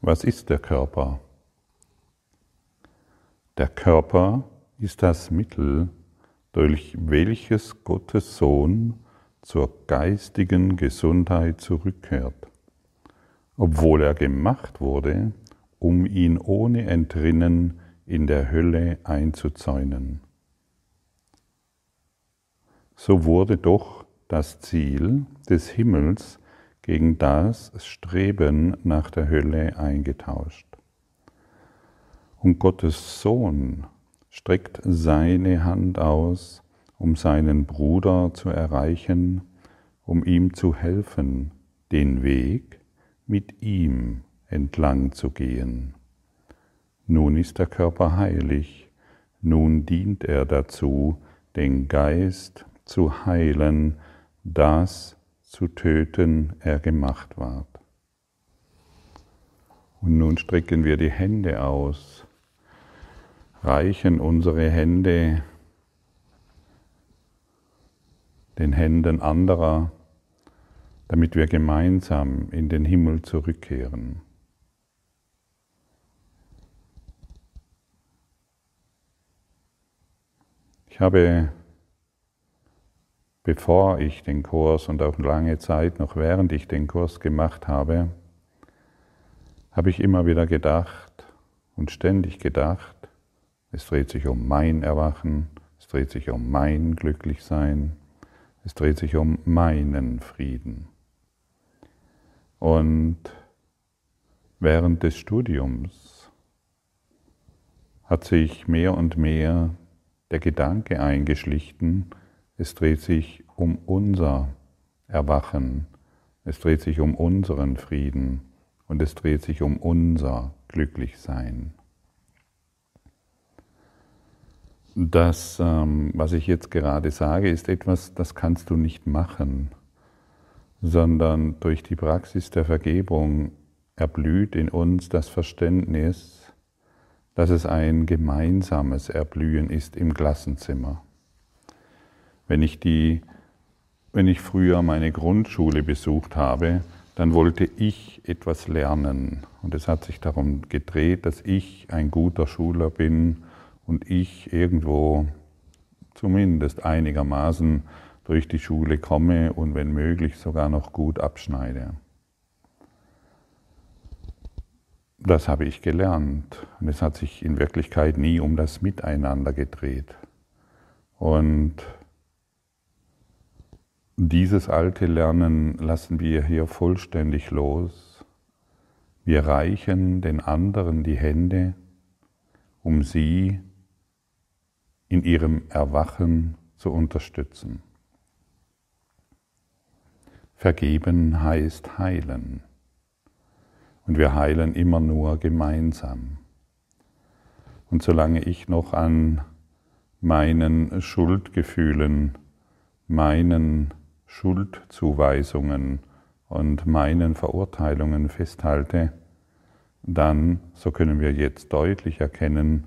was ist der Körper? Der Körper ist das Mittel, durch welches Gottes Sohn zur geistigen Gesundheit zurückkehrt, obwohl er gemacht wurde, um ihn ohne Entrinnen in der Hölle einzuzäunen. So wurde doch das Ziel des Himmels gegen das Streben nach der Hölle eingetauscht. Und Gottes Sohn streckt seine Hand aus, um seinen Bruder zu erreichen, um ihm zu helfen, den Weg mit ihm entlang zu gehen. Nun ist der Körper heilig, nun dient er dazu, den Geist zu heilen, das zu töten er gemacht ward. Und nun strecken wir die Hände aus, reichen unsere Hände den Händen anderer, damit wir gemeinsam in den Himmel zurückkehren. Ich habe, bevor ich den Kurs und auch lange Zeit noch während ich den Kurs gemacht habe, habe ich immer wieder gedacht und ständig gedacht, es dreht sich um mein Erwachen, es dreht sich um mein Glücklichsein, es dreht sich um meinen Frieden. Und während des Studiums hat sich mehr und mehr der Gedanke eingeschlichen, es dreht sich um unser Erwachen, es dreht sich um unseren Frieden und es dreht sich um unser Glücklichsein. Das, ähm, was ich jetzt gerade sage, ist etwas, das kannst du nicht machen, sondern durch die Praxis der Vergebung erblüht in uns das Verständnis, dass es ein gemeinsames Erblühen ist im Klassenzimmer. Wenn ich, die, wenn ich früher meine Grundschule besucht habe, dann wollte ich etwas lernen. Und es hat sich darum gedreht, dass ich ein guter Schüler bin und ich irgendwo zumindest einigermaßen durch die Schule komme und wenn möglich sogar noch gut abschneide. Das habe ich gelernt. Und es hat sich in Wirklichkeit nie um das Miteinander gedreht. Und dieses alte Lernen lassen wir hier vollständig los. Wir reichen den anderen die Hände, um sie in ihrem Erwachen zu unterstützen. Vergeben heißt heilen. Und wir heilen immer nur gemeinsam. Und solange ich noch an meinen Schuldgefühlen, meinen Schuldzuweisungen und meinen Verurteilungen festhalte, dann, so können wir jetzt deutlich erkennen,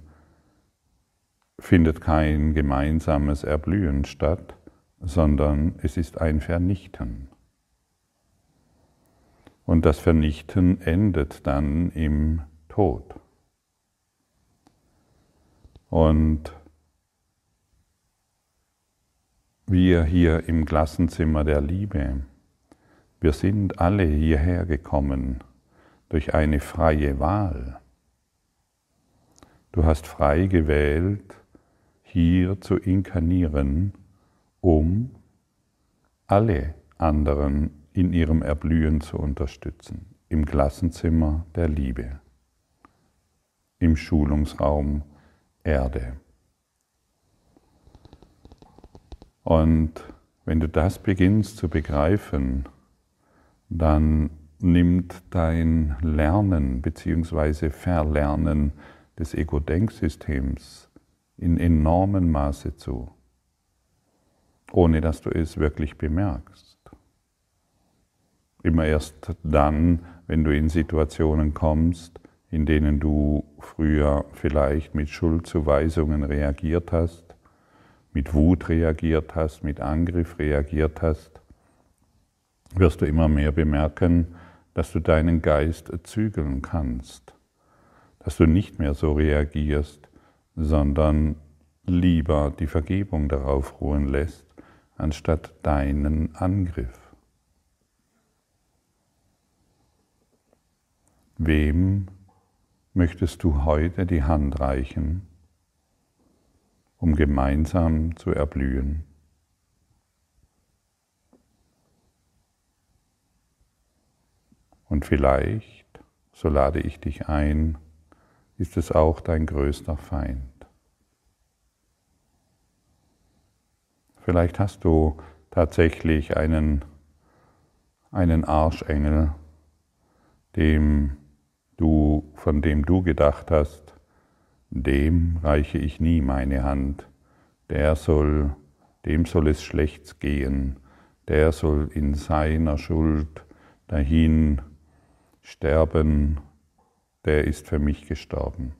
findet kein gemeinsames Erblühen statt, sondern es ist ein Vernichten. Und das Vernichten endet dann im Tod. Und wir hier im Klassenzimmer der Liebe, wir sind alle hierher gekommen durch eine freie Wahl. Du hast frei gewählt, hier zu inkarnieren, um alle anderen in ihrem Erblühen zu unterstützen, im Klassenzimmer der Liebe, im Schulungsraum Erde. Und wenn du das beginnst zu begreifen, dann nimmt dein Lernen bzw. Verlernen des Ego-Denksystems in enormem Maße zu, ohne dass du es wirklich bemerkst. Immer erst dann, wenn du in Situationen kommst, in denen du früher vielleicht mit Schuldzuweisungen reagiert hast, mit Wut reagiert hast, mit Angriff reagiert hast, wirst du immer mehr bemerken, dass du deinen Geist zügeln kannst, dass du nicht mehr so reagierst, sondern lieber die Vergebung darauf ruhen lässt, anstatt deinen Angriff. Wem möchtest du heute die Hand reichen, um gemeinsam zu erblühen? Und vielleicht, so lade ich dich ein, ist es auch dein größter Feind. Vielleicht hast du tatsächlich einen, einen Arschengel, dem du, von dem du gedacht hast, dem reiche ich nie meine Hand, der soll, dem soll es schlecht gehen, der soll in seiner Schuld dahin sterben, der ist für mich gestorben.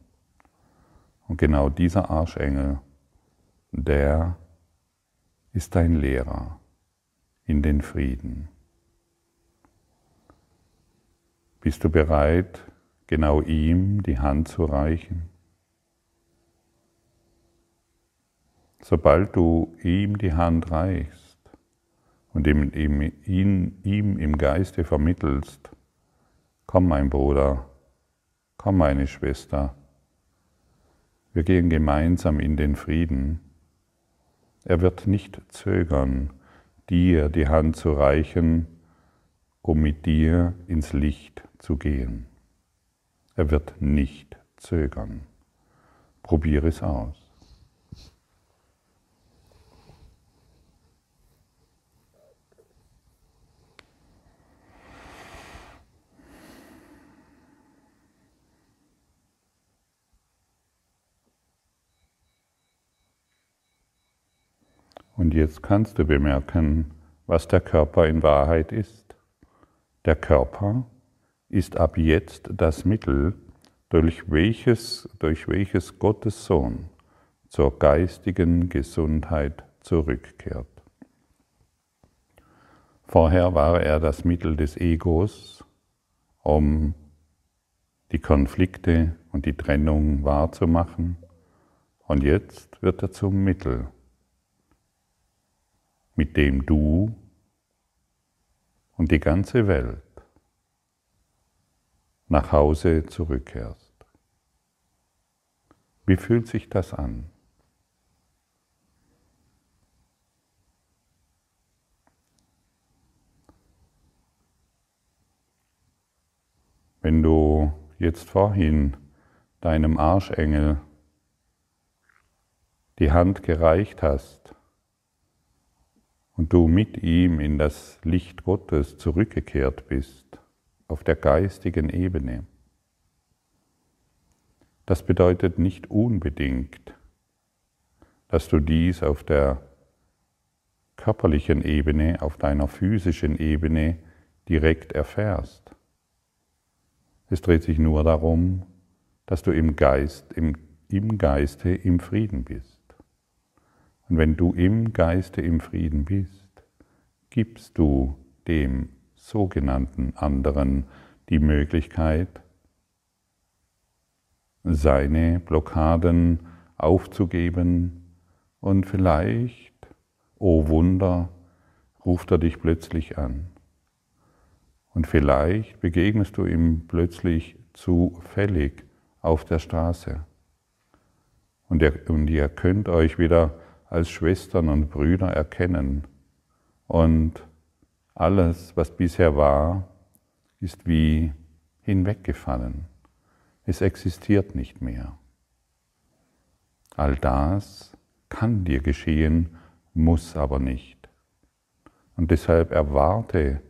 Und genau dieser Arschengel, der ist dein Lehrer in den Frieden. Bist du bereit, genau ihm die Hand zu reichen? Sobald du ihm die Hand reichst und ihm, ihm, ihn, ihm im Geiste vermittelst, komm mein Bruder, komm meine Schwester, wir gehen gemeinsam in den Frieden, er wird nicht zögern, dir die Hand zu reichen, um mit dir ins Licht zu gehen. Er wird nicht zögern. Probiere es aus. Und jetzt kannst du bemerken, was der Körper in Wahrheit ist. Der Körper ist ab jetzt das Mittel, durch welches, durch welches Gottes Sohn zur geistigen Gesundheit zurückkehrt. Vorher war er das Mittel des Egos, um die Konflikte und die Trennung wahrzumachen, und jetzt wird er zum Mittel, mit dem du und die ganze Welt nach Hause zurückkehrst. Wie fühlt sich das an? Wenn du jetzt vorhin deinem Arschengel die Hand gereicht hast und du mit ihm in das Licht Gottes zurückgekehrt bist, auf der geistigen Ebene. Das bedeutet nicht unbedingt, dass du dies auf der körperlichen Ebene, auf deiner physischen Ebene direkt erfährst. Es dreht sich nur darum, dass du im Geist, im, im Geiste im Frieden bist. Und wenn du im Geiste im Frieden bist, gibst du dem sogenannten anderen die Möglichkeit, seine Blockaden aufzugeben und vielleicht, oh Wunder, ruft er dich plötzlich an. Und vielleicht begegnest du ihm plötzlich zufällig auf der Straße. Und ihr, und ihr könnt euch wieder als Schwestern und Brüder erkennen. Und alles, was bisher war, ist wie hinweggefallen. Es existiert nicht mehr. All das kann dir geschehen, muss aber nicht. Und deshalb erwarte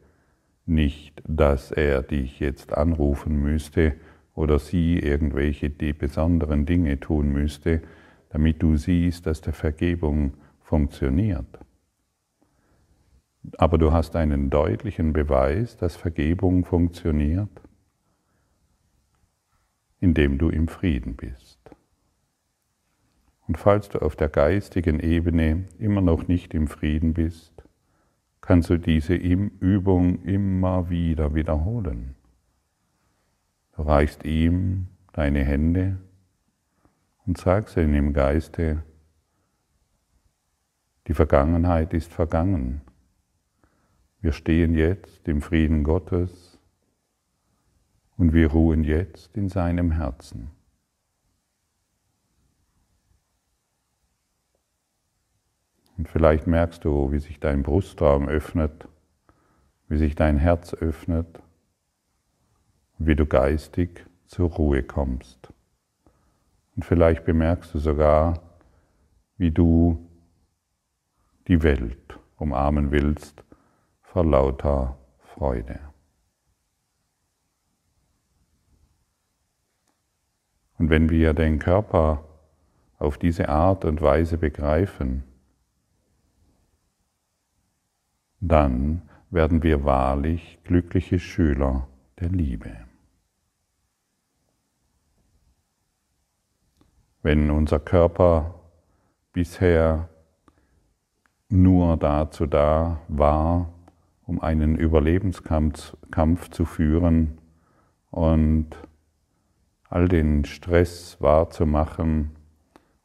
nicht, dass er dich jetzt anrufen müsste oder sie irgendwelche besonderen Dinge tun müsste, damit du siehst, dass der Vergebung funktioniert. Aber du hast einen deutlichen Beweis, dass Vergebung funktioniert, indem du im Frieden bist. Und falls du auf der geistigen Ebene immer noch nicht im Frieden bist, kannst du diese Übung immer wieder wiederholen. reichst ihm deine Hände und sagst ihm im Geiste, die Vergangenheit ist vergangen. Wir stehen jetzt im Frieden Gottes und wir ruhen jetzt in seinem Herzen. Und vielleicht merkst du, wie sich dein Brustraum öffnet, wie sich dein Herz öffnet, wie du geistig zur Ruhe kommst. Und vielleicht bemerkst du sogar, wie du die Welt umarmen willst vor lauter Freude. Und wenn wir den Körper auf diese Art und Weise begreifen, dann werden wir wahrlich glückliche Schüler der Liebe. Wenn unser Körper bisher nur dazu da war, um einen Überlebenskampf Kampf zu führen und all den Stress wahrzumachen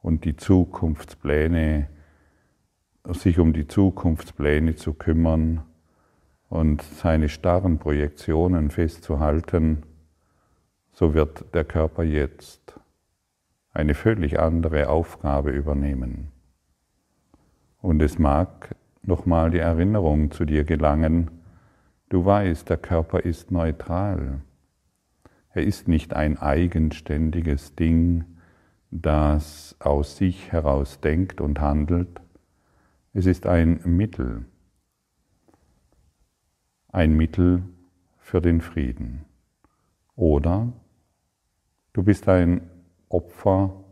und die Zukunftspläne sich um die Zukunftspläne zu kümmern und seine starren Projektionen festzuhalten, so wird der Körper jetzt eine völlig andere Aufgabe übernehmen. Und es mag nochmal die Erinnerung zu dir gelangen, du weißt, der Körper ist neutral. Er ist nicht ein eigenständiges Ding, das aus sich heraus denkt und handelt, es ist ein Mittel, ein Mittel für den Frieden. Oder du bist ein Opfer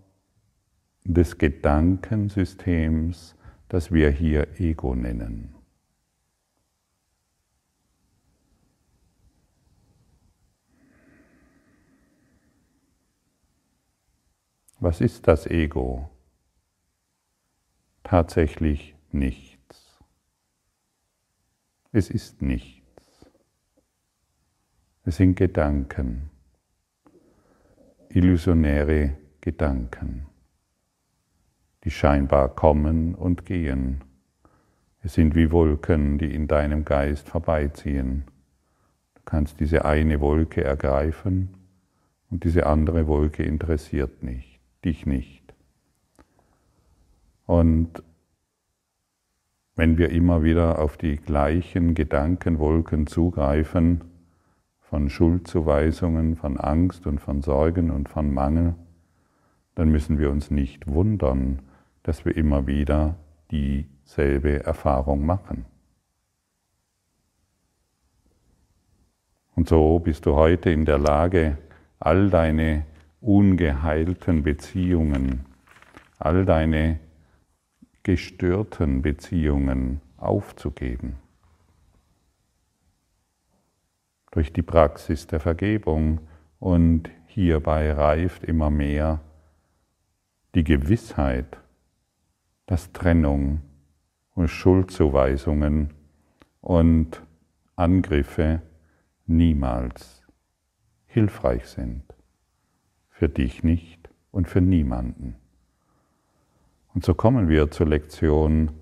des Gedankensystems, das wir hier Ego nennen. Was ist das Ego? Tatsächlich nichts. Es ist nichts. Es sind Gedanken, illusionäre Gedanken, die scheinbar kommen und gehen. Es sind wie Wolken, die in deinem Geist vorbeiziehen. Du kannst diese eine Wolke ergreifen und diese andere Wolke interessiert nicht, dich nicht. Und wenn wir immer wieder auf die gleichen Gedankenwolken zugreifen, von Schuldzuweisungen, von Angst und von Sorgen und von Mangel, dann müssen wir uns nicht wundern, dass wir immer wieder dieselbe Erfahrung machen. Und so bist du heute in der Lage, all deine ungeheilten Beziehungen, all deine gestörten Beziehungen aufzugeben. Durch die Praxis der Vergebung und hierbei reift immer mehr die Gewissheit, dass Trennung und Schuldzuweisungen und Angriffe niemals hilfreich sind. Für dich nicht und für niemanden. Und so kommen wir zur Lektion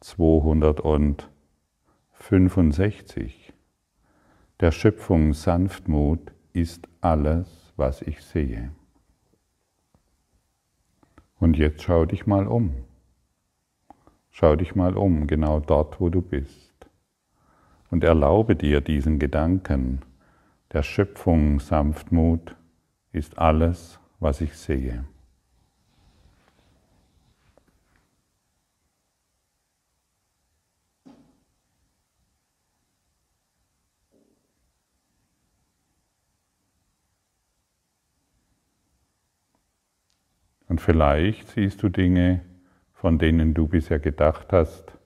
265. Der Schöpfung Sanftmut ist alles, was ich sehe. Und jetzt schau dich mal um. Schau dich mal um, genau dort, wo du bist. Und erlaube dir diesen Gedanken, der Schöpfung Sanftmut ist alles, was ich sehe. Und vielleicht siehst du Dinge, von denen du bisher gedacht hast,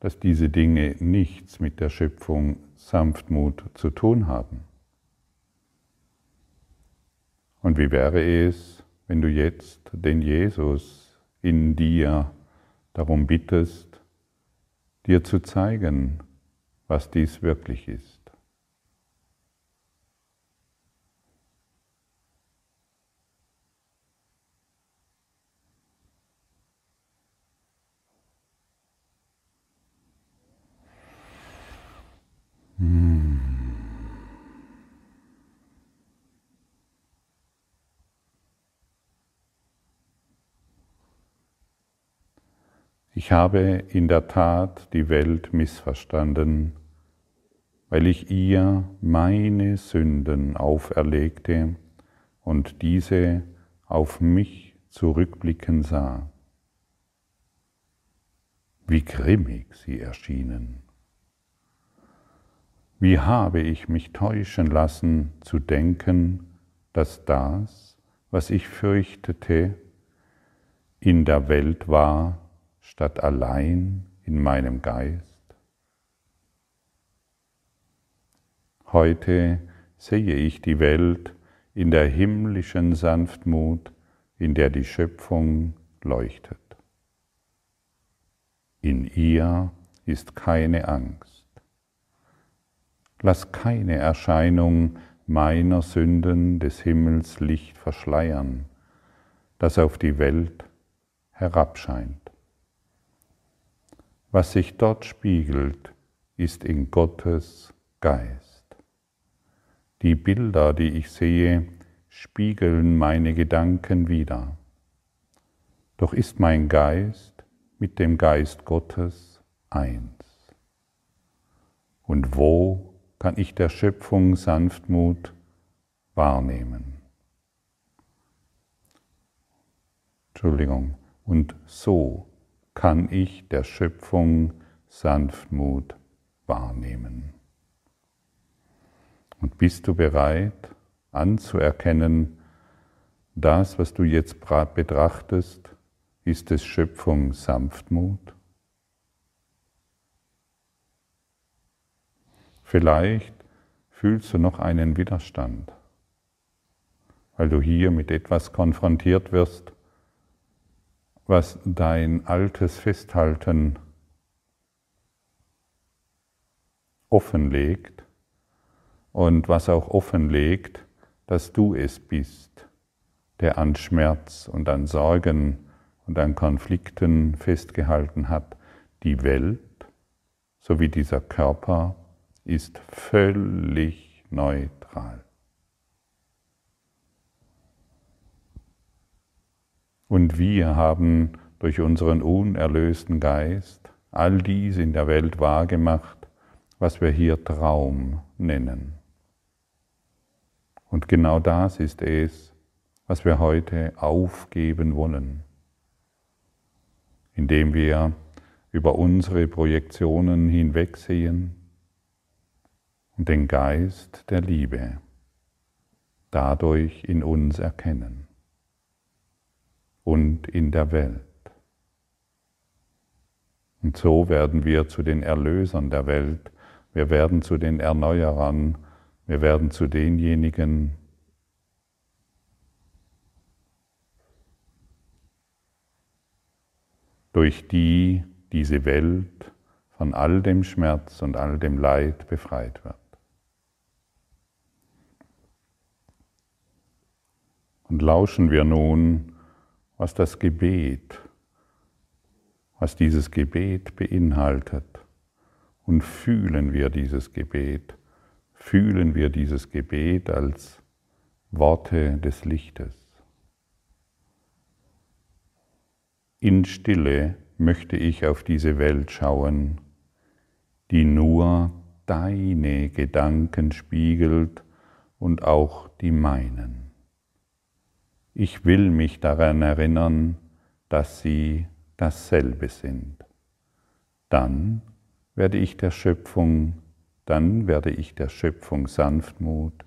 dass diese Dinge nichts mit der Schöpfung Sanftmut zu tun haben. Und wie wäre es, wenn du jetzt den Jesus in dir darum bittest, dir zu zeigen, was dies wirklich ist? Hm. Ich habe in der Tat die Welt missverstanden, weil ich ihr meine Sünden auferlegte und diese auf mich zurückblicken sah. Wie grimmig sie erschienen. Wie habe ich mich täuschen lassen zu denken, dass das, was ich fürchtete, in der Welt war, statt allein in meinem Geist? Heute sehe ich die Welt in der himmlischen Sanftmut, in der die Schöpfung leuchtet. In ihr ist keine Angst. Lass keine Erscheinung meiner Sünden des Himmels Licht verschleiern, das auf die Welt herabscheint. Was sich dort spiegelt, ist in Gottes Geist. Die Bilder, die ich sehe, spiegeln meine Gedanken wider. Doch ist mein Geist mit dem Geist Gottes eins. Und wo kann ich der Schöpfung Sanftmut wahrnehmen? Entschuldigung. Und so kann ich der Schöpfung Sanftmut wahrnehmen. Und bist du bereit anzuerkennen, das, was du jetzt betrachtest, ist es Schöpfung Sanftmut? Vielleicht fühlst du noch einen Widerstand, weil du hier mit etwas konfrontiert wirst, was dein altes Festhalten offenlegt und was auch offenlegt, dass du es bist, der an Schmerz und an Sorgen und an Konflikten festgehalten hat. Die Welt, so wie dieser Körper, ist völlig neutral. Und wir haben durch unseren unerlösten Geist all dies in der Welt wahrgemacht, was wir hier Traum nennen. Und genau das ist es, was wir heute aufgeben wollen, indem wir über unsere Projektionen hinwegsehen und den Geist der Liebe dadurch in uns erkennen und in der Welt. Und so werden wir zu den Erlösern der Welt, wir werden zu den Erneuerern, wir werden zu denjenigen, durch die diese Welt von all dem Schmerz und all dem Leid befreit wird. Und lauschen wir nun was das Gebet, was dieses Gebet beinhaltet. Und fühlen wir dieses Gebet, fühlen wir dieses Gebet als Worte des Lichtes. In Stille möchte ich auf diese Welt schauen, die nur deine Gedanken spiegelt und auch die meinen. Ich will mich daran erinnern, dass sie dasselbe sind. Dann werde ich der Schöpfung, dann werde ich der Schöpfung Sanftmut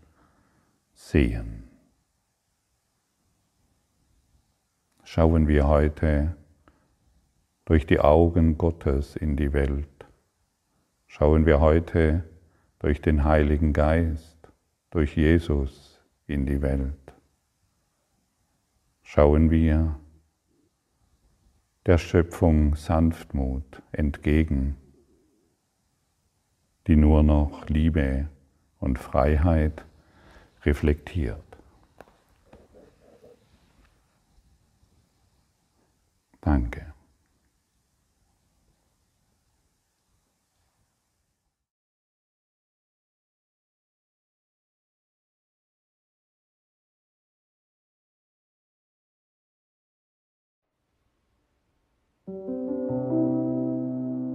sehen. Schauen wir heute durch die Augen Gottes in die Welt. Schauen wir heute durch den Heiligen Geist, durch Jesus in die Welt schauen wir der Schöpfung Sanftmut entgegen, die nur noch Liebe und Freiheit reflektiert. Danke.